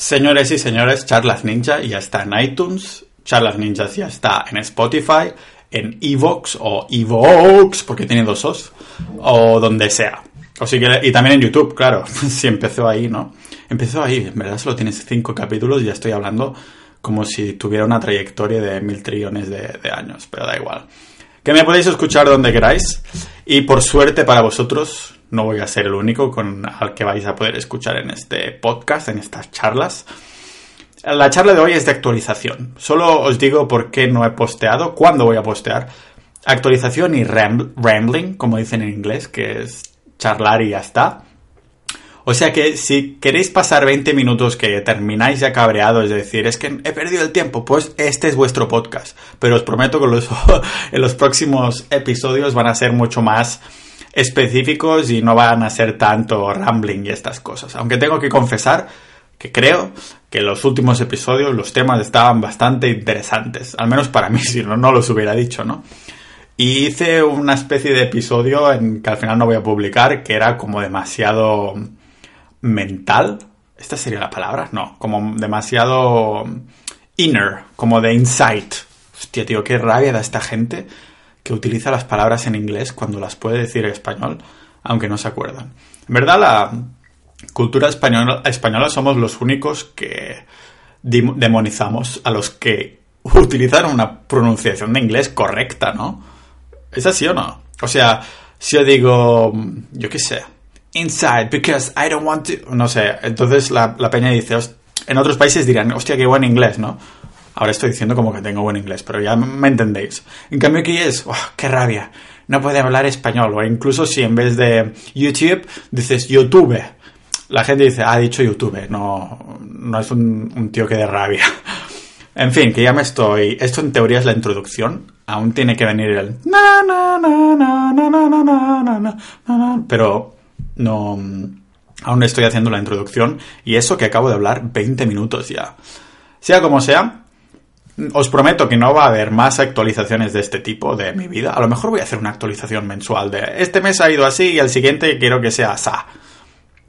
Señores y señores, Charlas Ninja ya está en iTunes, Charlas Ninjas ya está en Spotify, en Evox o Evox, porque tiene dos os, o donde sea. O y también en YouTube, claro, si empezó ahí, ¿no? Empezó ahí, en verdad solo tienes cinco capítulos y ya estoy hablando como si tuviera una trayectoria de mil trillones de, de años, pero da igual. Que me podéis escuchar donde queráis y por suerte para vosotros no voy a ser el único con al que vais a poder escuchar en este podcast, en estas charlas. La charla de hoy es de actualización. Solo os digo por qué no he posteado, cuándo voy a postear. Actualización y rambling, como dicen en inglés, que es charlar y ya está. O sea que si queréis pasar 20 minutos que termináis ya cabreados, es decir, es que he perdido el tiempo, pues este es vuestro podcast. Pero os prometo que los, en los próximos episodios van a ser mucho más específicos y no van a ser tanto rambling y estas cosas. Aunque tengo que confesar que creo que los últimos episodios los temas estaban bastante interesantes, al menos para mí, si no, no los hubiera dicho, ¿no? Y hice una especie de episodio en que al final no voy a publicar, que era como demasiado mental. ¿Esta sería la palabra? No, como demasiado inner, como de insight. Hostia, tío, qué rabia da esta gente que utiliza las palabras en inglés cuando las puede decir en español, aunque no se acuerdan. En verdad, la cultura española, española somos los únicos que demonizamos a los que utilizan una pronunciación de inglés correcta, ¿no? ¿Es así o no? O sea, si yo digo, yo qué sé, inside because I don't want to, no sé, entonces la, peña dice, en otros países dirán, hostia, qué buen inglés, ¿no? Ahora estoy diciendo como que tengo buen inglés, pero ya me entendéis. En cambio aquí es, oh, qué rabia, no puede hablar español, o incluso si en vez de YouTube dices YouTube, la gente dice, ha dicho YouTube, no, no es un, un tío que de rabia. En fin, que ya me estoy. Esto en teoría es la introducción. Aún tiene que venir el. Pero no. Aún estoy haciendo la introducción. Y eso que acabo de hablar 20 minutos ya. Sea como sea, os prometo que no va a haber más actualizaciones de este tipo de mi vida. A lo mejor voy a hacer una actualización mensual de este mes ha ido así y el siguiente quiero que sea sa.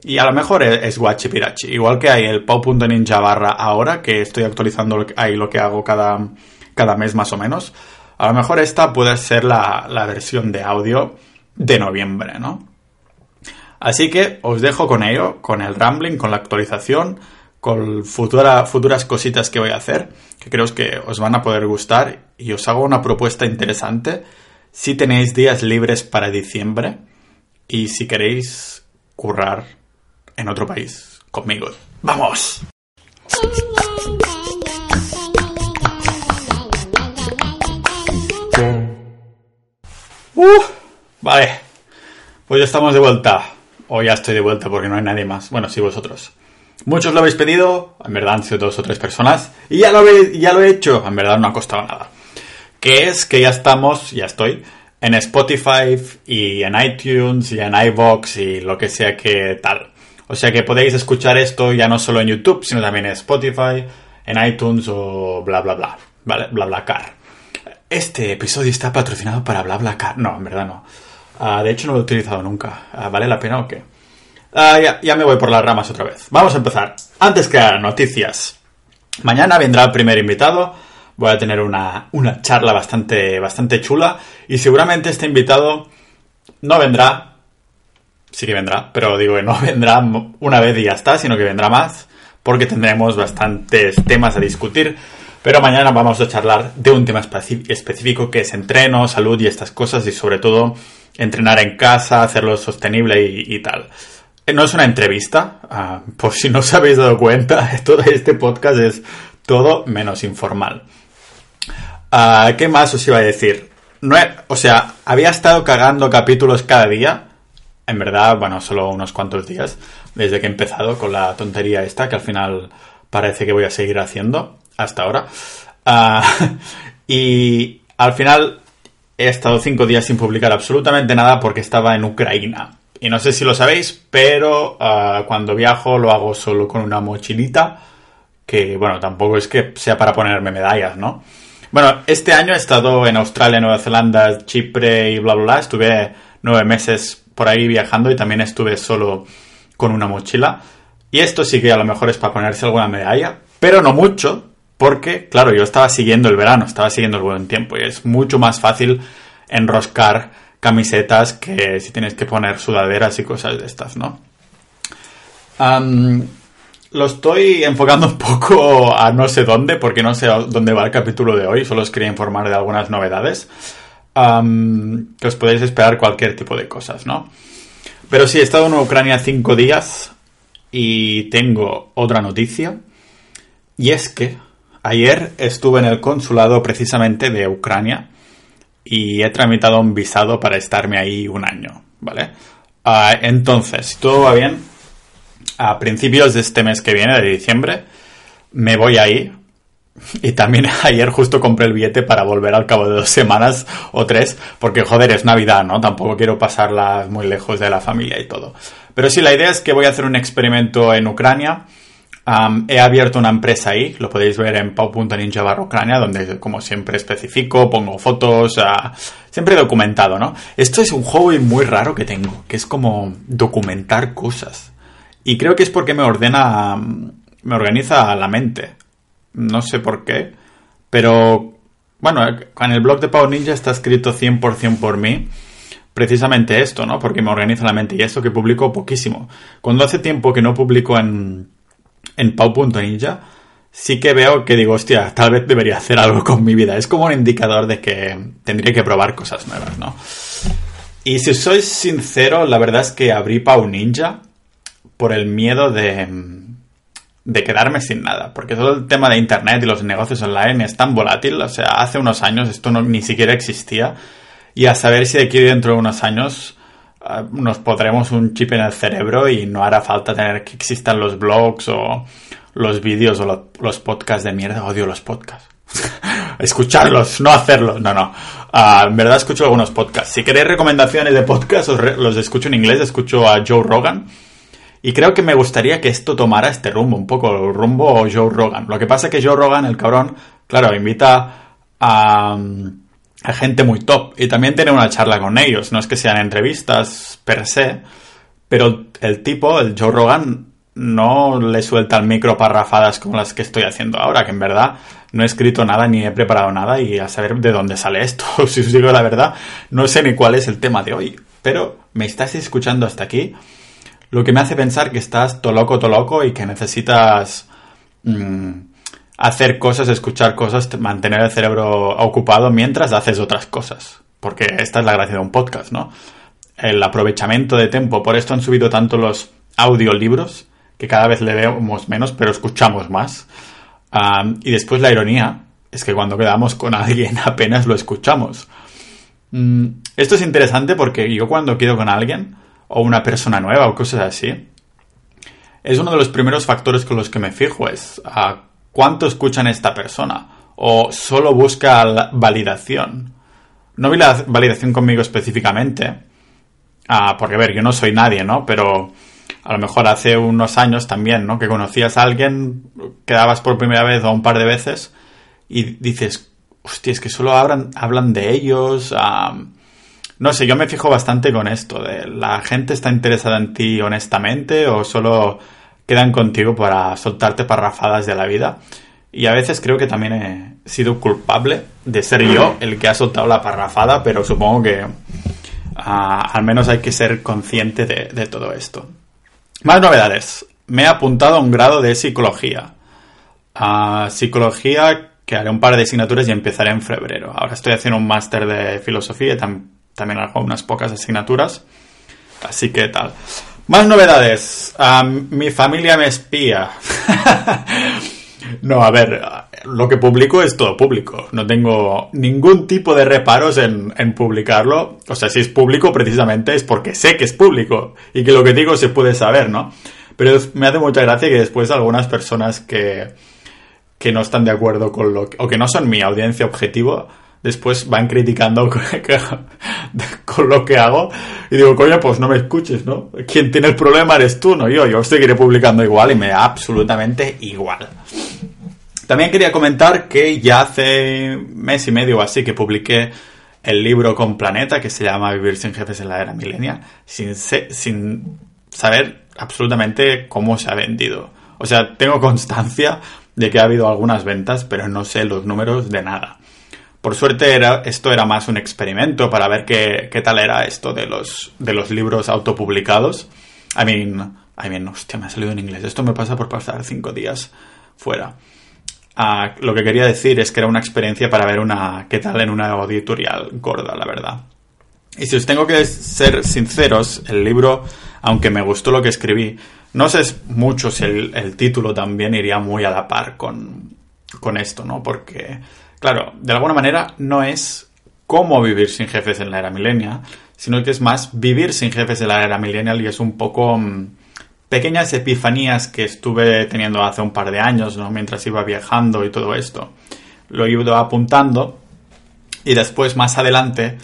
Y a lo mejor es, Guachipirachi. Igual que hay el pau.ninja barra ahora, que estoy actualizando ahí lo que hago cada, cada mes más o menos. A lo mejor esta puede ser la, versión de audio de noviembre, ¿no? Así que os dejo con ello, con el rambling, con la actualización, con futura, futuras cositas que voy a hacer, que creo que os van a poder gustar y os hago una propuesta interesante. Si tenéis días libres para diciembre y si queréis currar en otro país conmigo. ¡Vamos! Uh, vale, pues ya estamos de vuelta. O ya estoy de vuelta porque no hay nadie más. Bueno, sí, vosotros. Muchos lo habéis pedido, en verdad han sido dos o tres personas. Y ya lo, he, ya lo he hecho, en verdad no ha costado nada. Que es que ya estamos, ya estoy, en Spotify y en iTunes y en iVoox y lo que sea que tal. O sea que podéis escuchar esto ya no solo en YouTube, sino también en Spotify, en iTunes o bla bla bla. ¿Vale? Bla bla car. Este episodio está patrocinado para bla bla car. No, en verdad no. Ah, de hecho no lo he utilizado nunca. Ah, ¿Vale la pena o qué? Ah, ya, ya me voy por las ramas otra vez. Vamos a empezar. Antes que noticias. Mañana vendrá el primer invitado. Voy a tener una, una charla bastante, bastante chula. Y seguramente este invitado no vendrá sí que vendrá, pero digo que no vendrá una vez y ya está, sino que vendrá más, porque tendremos bastantes temas a discutir. Pero mañana vamos a charlar de un tema específico que es entreno, salud y estas cosas, y sobre todo entrenar en casa, hacerlo sostenible y, tal. Eh, no es una entrevista, ah, por si no os habéis dado cuenta, todo este podcast es todo menos informal. Ah, ¿Qué más os iba a decir? No o sea, había estado cagando capítulos cada día, en verdad, bueno, solo unos cuantos días desde que he empezado con la tontería esta, que al final parece que voy a seguir haciendo hasta ahora. Ah, y al final he estado cinco días sin publicar absolutamente nada porque estaba en Ucrania. Y no sé si lo sabéis, pero ah, cuando viajo lo hago solo con una mochilita, que bueno, tampoco es que sea para ponerme medallas, ¿no? Bueno, este año he estado en Australia, Nueva Zelanda, Chipre y bla, bla, bla. Estuve nueve meses por ahí viajando y también estuve solo con una mochila. Y esto sí que a lo mejor es para ponerse alguna medalla, pero no mucho, porque, claro, yo estaba siguiendo el verano, estaba siguiendo el buen tiempo y es mucho más fácil enroscar camisetas que si tienes que poner sudaderas y cosas de estas, ¿no? lo estoy enfocando un poco a no sé dónde, porque no sé dónde va el capítulo de hoy, solo os quería informar de algunas novedades. que os podéis esperar cualquier tipo de cosas, ¿no? Pero sí, he estado en Ucrania cinco días y tengo otra noticia. Y es que ayer estuve en el consulado precisamente de Ucrania y he tramitado un visado para estarme ahí un año, ¿vale? Ah, entonces, todo va bien, a principios de este mes que viene, de diciembre, me voy ahí. Y también ayer justo compré el billete para volver al cabo de dos semanas o tres, porque joder, es Navidad, ¿no? Tampoco quiero pasarla muy lejos de la familia y todo. Pero sí, la idea es que voy a hacer un experimento en Ucrania he abierto una empresa ahí, lo podéis ver en pau.ninja barra Ucrania, donde como siempre especifico, pongo fotos, uh, siempre documentado, ¿no? Esto es un hobby muy raro que tengo, que es como documentar cosas. Y creo que es porque me ordena, me organiza la mente. No sé por qué, pero bueno, en el blog de Pau Ninja está escrito 100% por mí precisamente esto, ¿no? Porque me organiza la mente y esto que publico poquísimo. Cuando hace tiempo que no publico en en Pau.ninja, sí que veo que digo, hostia, tal vez debería hacer algo con mi vida. Es como un indicador de que tendría que probar cosas nuevas, ¿no? Y si soy sincero, la verdad es que abrí Pau Ninja por el miedo de, de quedarme sin nada. Porque todo el tema de Internet y los negocios online es tan volátil. O sea, hace unos años esto ni siquiera existía. Y a saber si de aquí dentro de unos años nos podremos un chip en el cerebro y no hará falta tener que existan los blogs o los vídeos o los podcasts de mierda. Odio los podcasts. Escucharlos, no hacerlos. No, no. Ah, en verdad escucho algunos podcasts. Si queréis recomendaciones de podcasts, los escucho en inglés. Escucho a Joe Rogan. Y creo que me gustaría que esto tomara este rumbo, un poco el rumbo Joe Rogan. Lo que pasa es que Joe Rogan, el cabrón, claro, invita a a gente muy top y también tiene una charla con ellos. No es que sean entrevistas per se, pero el tipo, el Joe Rogan, no le suelta el micro parrafadas como las que estoy haciendo ahora, que en verdad no he escrito nada ni he preparado nada y a saber de dónde sale esto. si os digo la verdad, no sé ni cuál es el tema de hoy. Pero me estás escuchando hasta aquí, lo que me hace pensar que estás to loco, to loco y que necesitas... Mm, hacer cosas, escuchar cosas, mantener el cerebro ocupado mientras haces otras cosas. Porque esta es la gracia de un podcast, ¿no? El aprovechamiento de tiempo. Por esto han subido tanto los audiolibros, que cada vez le vemos menos, pero escuchamos más. y después la ironía es que cuando quedamos con alguien apenas lo escuchamos. Mm, esto es interesante porque yo cuando quedo con alguien, o una persona nueva, o cosas así, es uno de los primeros factores con los que me fijo, es a cuánto escuchan esta persona o solo busca validación. No vi la validación conmigo específicamente, ah, porque a ver, yo no soy nadie, ¿no? Pero a lo mejor hace unos años también, ¿no? Que conocías a alguien, quedabas por primera vez o un par de veces y dices, hostia, es que solo hablan, de ellos. no sé, yo me fijo bastante con esto, la gente está interesada en ti honestamente o solo quedan contigo para soltarte parrafadas de la vida. Y a veces creo que también he sido culpable de ser yo el que ha soltado la parrafada, pero supongo que ah, al menos hay que ser consciente de, todo esto. Más novedades. Me he apuntado a un grado de psicología. a psicología que haré un par de asignaturas y empezaré en febrero. Ahora estoy haciendo un máster de filosofía y también hago unas pocas asignaturas. Así que tal. Más novedades. mi familia me espía. no, a ver, lo que publico es todo público. No tengo ningún tipo de reparos en, publicarlo. O sea, si es público precisamente es porque sé que es público y que lo que digo se puede saber, ¿no? Pero me hace mucha gracia que después algunas personas que, que no están de acuerdo con lo que, o que no son mi audiencia objetivo, después van criticando con lo que hago y digo, coño, pues no me escuches, ¿no? Quien tiene el problema eres tú, no yo. Yo seguiré publicando igual y me da absolutamente igual. También quería comentar que ya hace mes y medio o así que publiqué el libro con Planeta que se llama Vivir sin jefes en la era milenial, sin, sin saber absolutamente cómo se ha vendido. O sea, tengo constancia de que ha habido algunas ventas, pero no sé los números de nada. Por suerte era, esto era más un experimento para ver qué, qué tal era esto de los, de los libros autopublicados. I mean, I mean, hostia, me ha salido en inglés. Esto me pasa por pasar cinco días fuera. Ah, lo que quería decir es que era una experiencia para ver una qué tal en una editorial gorda, la verdad. Y si os tengo que ser sinceros, el libro, aunque me gustó lo que escribí, no sé mucho si el, título también iría muy a la par con, con esto, ¿no? Porque, claro, de alguna manera no es cómo vivir sin jefes en la era milenial, sino que es más vivir sin jefes en la era millennial y es un poco mm, pequeñas epifanías que estuve teniendo hace un par de años, ¿no? Mientras iba viajando y todo esto. Lo ido apuntando y después, más adelante,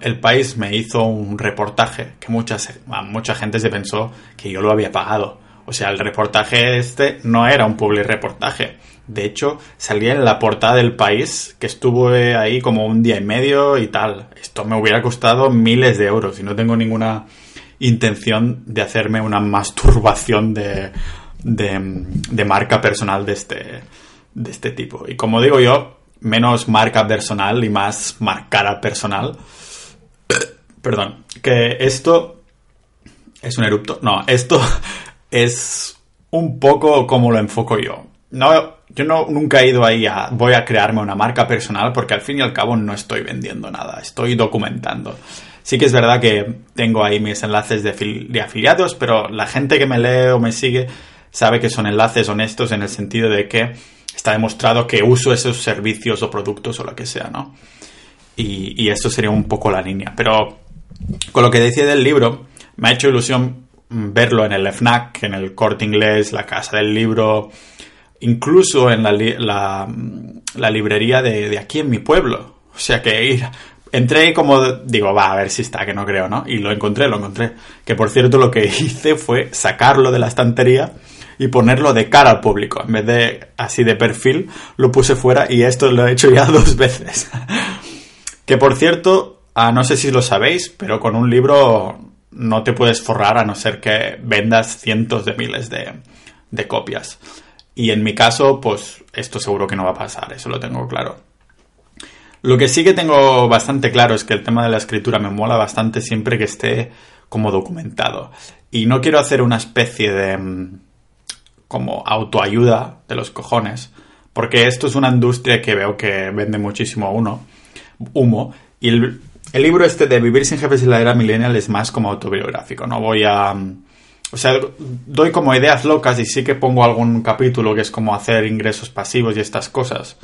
el país me hizo un reportaje que muchas, mucha gente se pensó que yo lo había pagado. O sea, el reportaje este no era un public reportaje. De hecho, salía en la portada del país, que estuve ahí como un día y medio y tal. Esto me hubiera costado miles de euros y no tengo ninguna intención de hacerme una masturbación de, de, marca personal de este, de este tipo. Y como digo yo, menos marca personal y más marcara personal. Perdón, que esto es un erupto. No, esto es un poco como lo enfoco yo. No, yo no, nunca he ido ahí a voy a crearme una marca personal porque al fin y al cabo no estoy vendiendo nada, estoy documentando. Sí que es verdad que tengo ahí mis enlaces de, afiliados, pero la gente que me lee o me sigue sabe que son enlaces honestos en el sentido de que está demostrado que uso esos servicios o productos o lo que sea, ¿no? Y, y esto sería un poco la línea. Pero con lo que decía del libro, me ha hecho ilusión verlo en el FNAC, en el corte inglés, la casa del libro, incluso en la, la, librería de, de, aquí en mi pueblo. O sea que ir, entré como, digo, va, a ver si está, que no creo, ¿no? Y lo encontré, lo encontré. Que por cierto lo que hice fue sacarlo de la estantería y ponerlo de cara al público. En vez de así de perfil, lo puse fuera y esto lo he hecho ya dos veces. que por cierto, ah, no sé si lo sabéis, pero con un libro no te puedes forrar a no ser que vendas cientos de miles de, de copias. Y en mi caso, pues esto seguro que no va a pasar, eso lo tengo claro. Lo que sí que tengo bastante claro es que el tema de la escritura me mola bastante siempre que esté como documentado. Y no quiero hacer una especie de mm, como autoayuda de los cojones, porque esto es una industria que veo que vende muchísimo uno, humo, y el, libro este de Vivir sin jefes en la era millennial es más como autobiográfico, no voy a... O sea, doy como ideas locas y sí que pongo algún capítulo que es como hacer ingresos pasivos y estas cosas,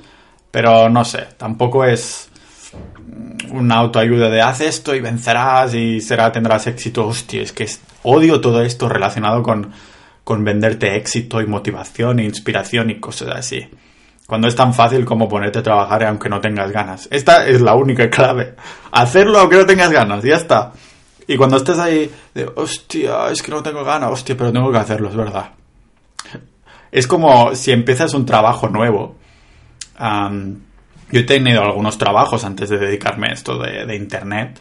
pero no sé, tampoco es una autoayuda de haz esto y vencerás y será tendrás éxito. Hostia, es que odio todo esto relacionado con con venderte éxito y motivación e inspiración y cosas así. Cuando es tan fácil como ponerte a trabajar aunque no tengas ganas. Esta es la única clave. Hacerlo aunque no tengas ganas, ya está. Y cuando estés ahí de, hostia, es que no tengo ganas, hostia, pero tengo que hacerlo, es verdad. Es como si empiezas un trabajo nuevo. yo he tenido algunos trabajos antes de dedicarme a esto de, de Internet.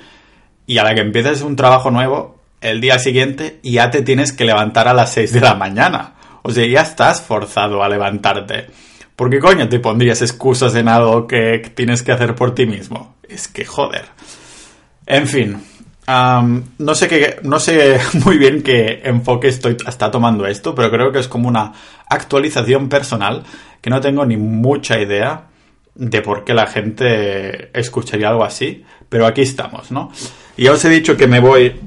Y a la que empiezas un trabajo nuevo, el día siguiente ya te tienes que levantar a las 6 de la mañana. O sea, ya estás forzado a levantarte. ¿Por qué coño te pondrías excusas en algo que tienes que hacer por ti mismo? Es que joder. En fin, no sé qué, no sé muy bien qué enfoque estoy está tomando esto, pero creo que es como una actualización personal que no tengo ni mucha idea de por qué la gente escucharía algo así, pero aquí estamos, ¿no? Ya os he dicho que me voy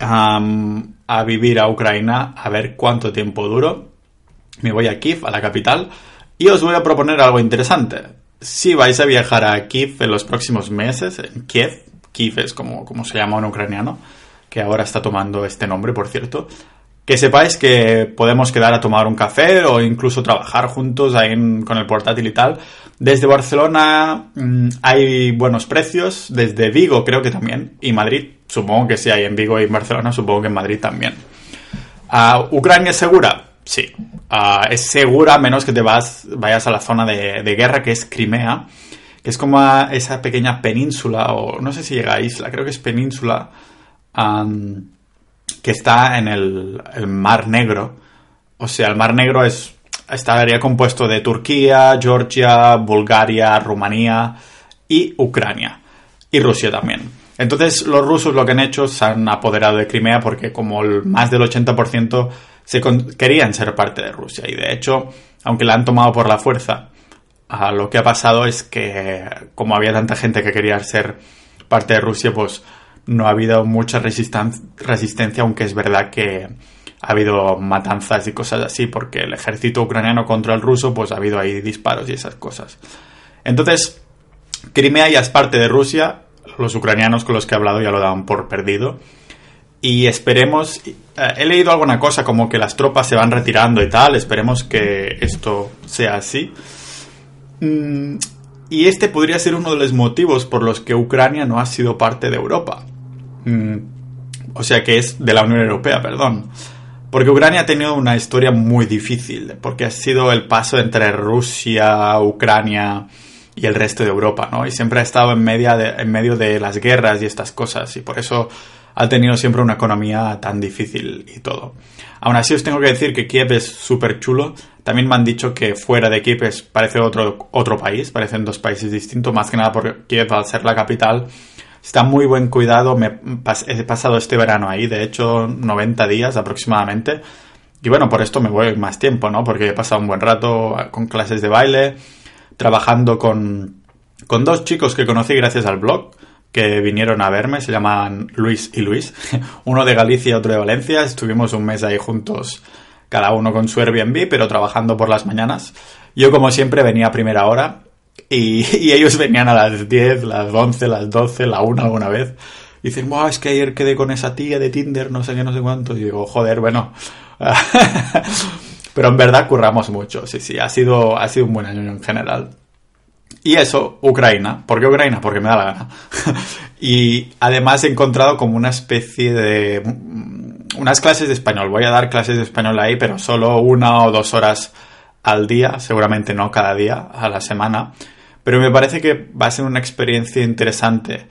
a vivir a Ucrania a ver cuánto tiempo duro. Me voy a Kiev, a la capital, y os voy a proponer algo interesante. Si vais a viajar a Kiev en los próximos meses, en Kiev, Kiev es como, como se llama en ucraniano, que ahora está tomando este nombre, por cierto, que sepáis que podemos quedar a tomar un café o incluso trabajar juntos ahí con el portátil y tal. Desde Barcelona mm, hay buenos precios, desde Vigo creo que también, y Madrid, supongo que sí hay en Vigo y en Barcelona, supongo que en Madrid también. ¿Ucrania es segura? Sí, uh, es segura menos que te vas, vayas a la zona de, guerra que es Crimea, que es como esa pequeña península, o no sé si llega a isla, creo que es península que está en el, Mar Negro. O sea, el Mar Negro es estaría compuesto de Turquía, Georgia, Bulgaria, Rumanía y Ucrania. Y Rusia también. Entonces los rusos lo que han hecho se han apoderado de Crimea porque como más del 80% se querían ser parte de Rusia. Y de hecho, aunque la han tomado por la fuerza, lo que ha pasado es que como había tanta gente que quería ser parte de Rusia, pues no ha habido mucha resistencia, aunque es verdad que ha habido matanzas y cosas así, porque el ejército ucraniano contra el ruso, pues ha habido ahí disparos y esas cosas. Entonces, Crimea ya es parte de Rusia, los ucranianos con los que he hablado ya lo daban por perdido. Y esperemos, eh, he leído alguna cosa como que las tropas se van retirando y tal, esperemos que esto sea así. Mm, y este podría ser uno de los motivos por los que Ucrania no ha sido parte de Europa. Mm, o sea que es de la Unión Europea, perdón. Porque Ucrania ha tenido una historia muy difícil, porque ha sido el paso entre Rusia, Ucrania y el resto de Europa, ¿no? Y siempre ha estado en, media en medio de las guerras y estas cosas, y por eso ha tenido siempre una economía tan difícil y todo. Aún así os tengo que decir que Kiev es súper chulo. También me han dicho que fuera de Kiev parece otro, otro país, parecen dos países distintos, más que nada porque Kiev al ser la capital Está muy buen cuidado. He pasado este verano ahí, de hecho, 90 días aproximadamente. Y bueno, por esto me voy más tiempo, ¿no? Porque he pasado un buen rato con clases de baile, trabajando con, con dos chicos que conocí gracias al blog, que vinieron a verme, se llaman Luis y Luis, uno de Galicia y otro de Valencia. Estuvimos un mes ahí juntos, cada uno con su Airbnb, pero trabajando por las mañanas. Yo, como siempre, venía a primera hora y, ellos venían a las 10, las 11, las 12, la 1 alguna vez. Y dicen, wow, es que ayer quedé con esa tía de Tinder, no sé qué, no sé cuánto. Y digo, joder, bueno. Pero en verdad curramos mucho, sí, sí, ha sido, ha sido un buen año en general. Y eso, Ucrania. ¿Por qué Ucrania? Porque me da la gana. y además he encontrado como una especie de... Unas clases de español. Voy a dar clases de español ahí, pero solo una o dos horas al día, seguramente no cada día, a la semana, pero me parece que va a ser una experiencia interesante.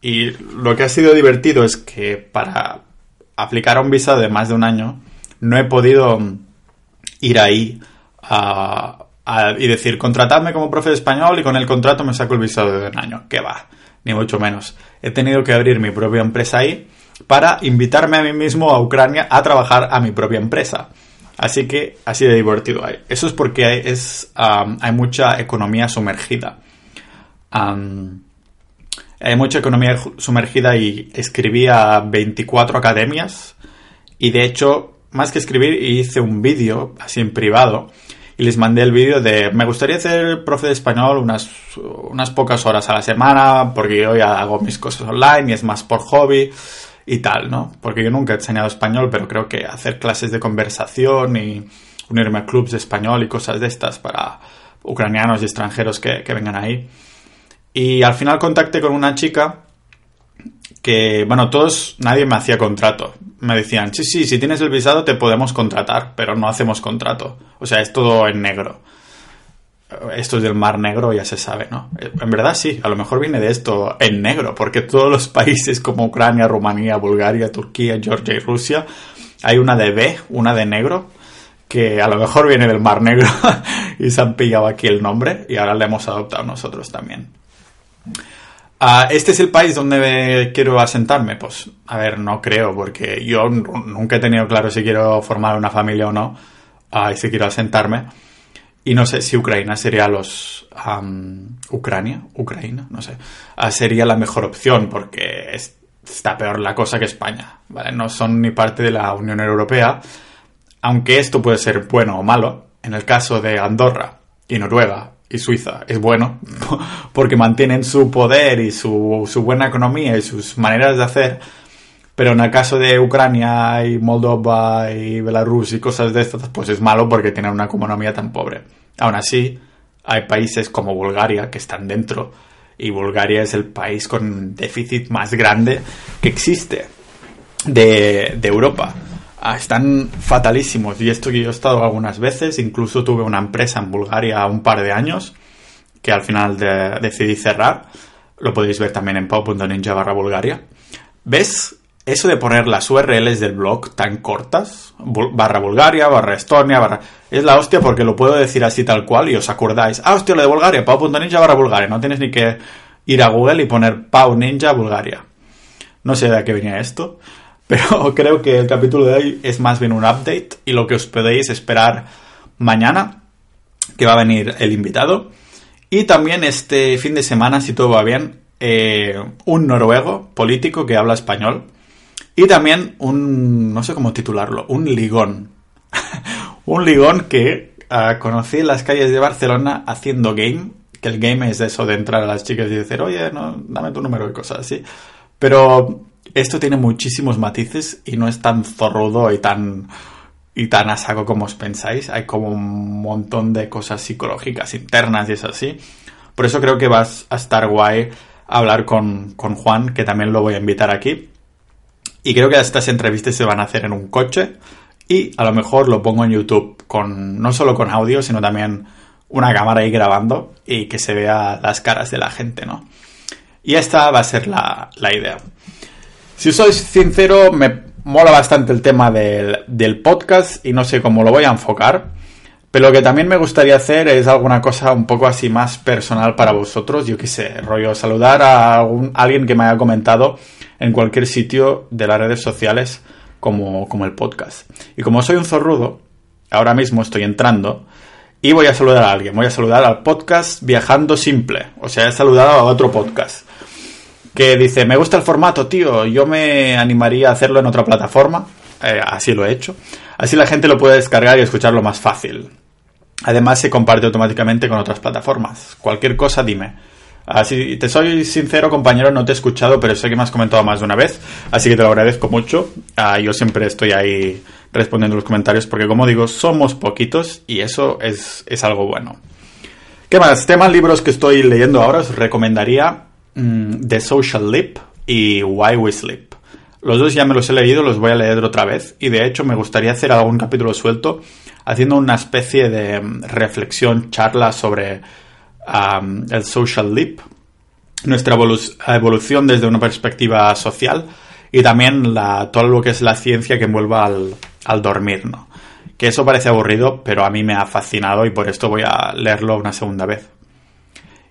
y lo que ha sido divertido es que para aplicar un visado de más de un año, no he podido ir ahí y decir, contratadme como profe de español y con el contrato me saco el visado de un año. Que va, ni mucho menos. He tenido que abrir mi propia empresa ahí para invitarme a mí mismo a Ucrania a trabajar a mi propia empresa. Así que así de divertido hay. Eso es porque hay, es, hay mucha economía sumergida. hay mucha economía sumergida y escribí a 24 academias. Y de hecho, más que escribir, hice un vídeo así en privado. Y les mandé el vídeo de me gustaría hacer profe de español unas, unas pocas horas a la semana porque yo ya hago mis cosas online y es más por hobby y tal, ¿no? Porque yo nunca he enseñado español, pero creo que hacer clases de conversación y unirme a clubs de español y cosas de estas para ucranianos y extranjeros que, vengan ahí. Y al final contacté con una chica que, bueno, todos, nadie me hacía contrato. Me decían, sí, sí, si tienes el visado te podemos contratar, pero no hacemos contrato. O sea, es todo en negro esto es del Mar Negro, ya se sabe, ¿no? En verdad sí, a lo mejor viene de esto en negro, porque todos los países como Ucrania, Rumanía, Bulgaria, Turquía, Georgia y Rusia, hay una de B, una de negro, que a lo mejor viene del Mar Negro y se han pillado aquí el nombre y ahora le hemos adoptado nosotros también. Ah, ¿Este es el país donde quiero asentarme? Pues, a ver, no creo, porque yo nunca he tenido claro si quiero formar una familia o no, uh, y si quiero asentarme. Y no sé si Ucrania sería los... Ucrania, Ucrania, no sé. Ah, sería la mejor opción porque está peor la cosa que España, ¿vale? No son ni parte de la Unión Europea, aunque esto puede ser bueno o malo. En el caso de Andorra y Noruega y Suiza es bueno porque mantienen su poder y su, su buena economía y sus maneras de hacer pero en el caso de Ucrania y Moldova y Belarus y cosas de estas, pues es malo porque tienen una economía tan pobre. Aún así, hay países como Bulgaria que están dentro y Bulgaria es el país con déficit más grande que existe de, Europa. Están fatalísimos y esto que yo he estado algunas veces, incluso tuve una empresa en Bulgaria un par de años que al final decidí cerrar. Lo podéis ver también en pau.ninja barra Bulgaria. ¿Ves eso de poner las URLs del blog tan cortas, barra Bulgaria, barra Estonia, barra... Es la hostia porque lo puedo decir así tal cual y os acordáis. Ah, hostia, lo de Bulgaria, pau.ninja barra Bulgaria. No tienes ni que ir a Google y poner pau ninja Bulgaria. No sé de qué venía esto, pero creo que el capítulo de hoy es más bien un update y lo que os podéis esperar mañana, que va a venir el invitado. Y también este fin de semana, si todo va bien, eh, un noruego político que habla español y también un, no sé cómo titularlo, un ligón. un ligón que ah, conocí en las calles de Barcelona haciendo game, que el game es eso de entrar a las chicas y decir, oye, no, dame tu número y cosas así. Pero esto tiene muchísimos matices y no es tan zorrudo y tan y tan a como os pensáis. Hay como un montón de cosas psicológicas internas y eso así. Por eso creo que vas a estar guay hablar con, con Juan, que también lo voy a invitar aquí. Y creo que estas entrevistas se van a hacer en un coche y a lo mejor lo pongo en YouTube con no solo con audio, sino también una cámara ahí grabando y que se vea las caras de la gente, ¿no? Y esta va a ser la, idea. Si sois sincero, me mola bastante el tema del, del, podcast y no sé cómo lo voy a enfocar. Pero lo que también me gustaría hacer es alguna cosa un poco así más personal para vosotros. Yo qué sé, rollo, saludar a, a alguien que me haya comentado en cualquier sitio de las redes sociales como, como el podcast. Y como soy un zorrudo, ahora mismo estoy entrando y voy a saludar a alguien. Voy a saludar al podcast Viajando Simple. O sea, he saludado a otro podcast que dice, me gusta el formato, tío, yo me animaría a hacerlo en otra plataforma. Eh, así lo he hecho. Así la gente lo puede descargar y escucharlo más fácil. Además se comparte automáticamente con otras plataformas. Cualquier cosa dime. Así, te soy sincero, compañero, no te he escuchado, pero sé que me has comentado más de una vez, así que te lo agradezco mucho. Ah, yo siempre estoy ahí respondiendo los comentarios porque, como digo, somos poquitos y eso es, algo bueno. ¿Qué más? Temas libros que estoy leyendo ahora, os recomendaría mm, The Social Leap y Why We Sleep. Los dos ya me los he leído, los voy a leer otra vez y de hecho me gustaría hacer algún capítulo suelto haciendo una especie de mm, reflexión, charla sobre el social leap, nuestra evolución desde una perspectiva social y también todo lo que es la ciencia que envuelva al, al dormir, ¿no? Que eso parece aburrido, pero a mí me ha fascinado y por esto voy a leerlo una segunda vez.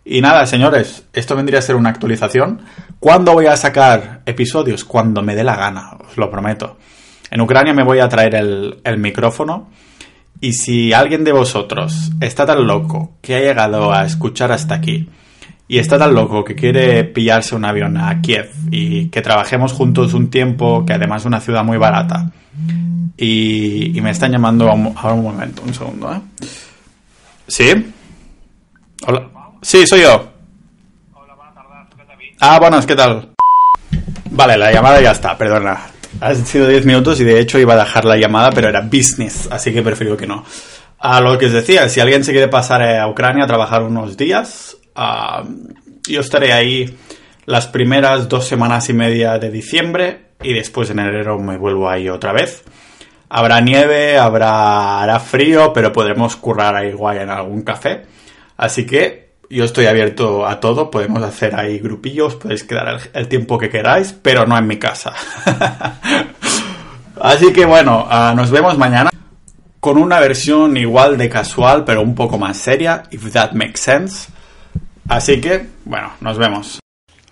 Y nada, señores, esto vendría a ser una actualización. ¿Cuándo voy a sacar episodios? Cuando me dé la gana, os lo prometo. En Ucrania me voy a traer el, el micrófono y si alguien de vosotros está tan loco que ha llegado a escuchar hasta aquí y está tan loco que quiere pillarse un avión a Kiev y que trabajemos juntos un tiempo, que además es una ciudad muy barata, y, me están llamando a un, un momento, un segundo, ¿eh? ¿Sí? Hola. Sí, soy yo. Hola, buenas tardes. Ah, buenas, ¿qué tal? Vale, la llamada ya está, perdona. Han sido 10 minutos y de hecho iba a dejar la llamada, pero era business, así que prefiero que no. A lo que os decía, si alguien se quiere pasar a Ucrania a trabajar unos días, yo estaré ahí las primeras dos semanas y media de diciembre y después en enero me vuelvo ahí otra vez. Habrá nieve, habrá frío, pero podremos currar ahí guay en algún café. Así que yo estoy abierto a todo, podemos hacer ahí grupillos, podéis quedar el, tiempo que queráis, pero no en mi casa. Así que bueno, ah, nos vemos mañana con una versión igual de casual, pero un poco más seria, if that makes sense. Así que, bueno, nos vemos.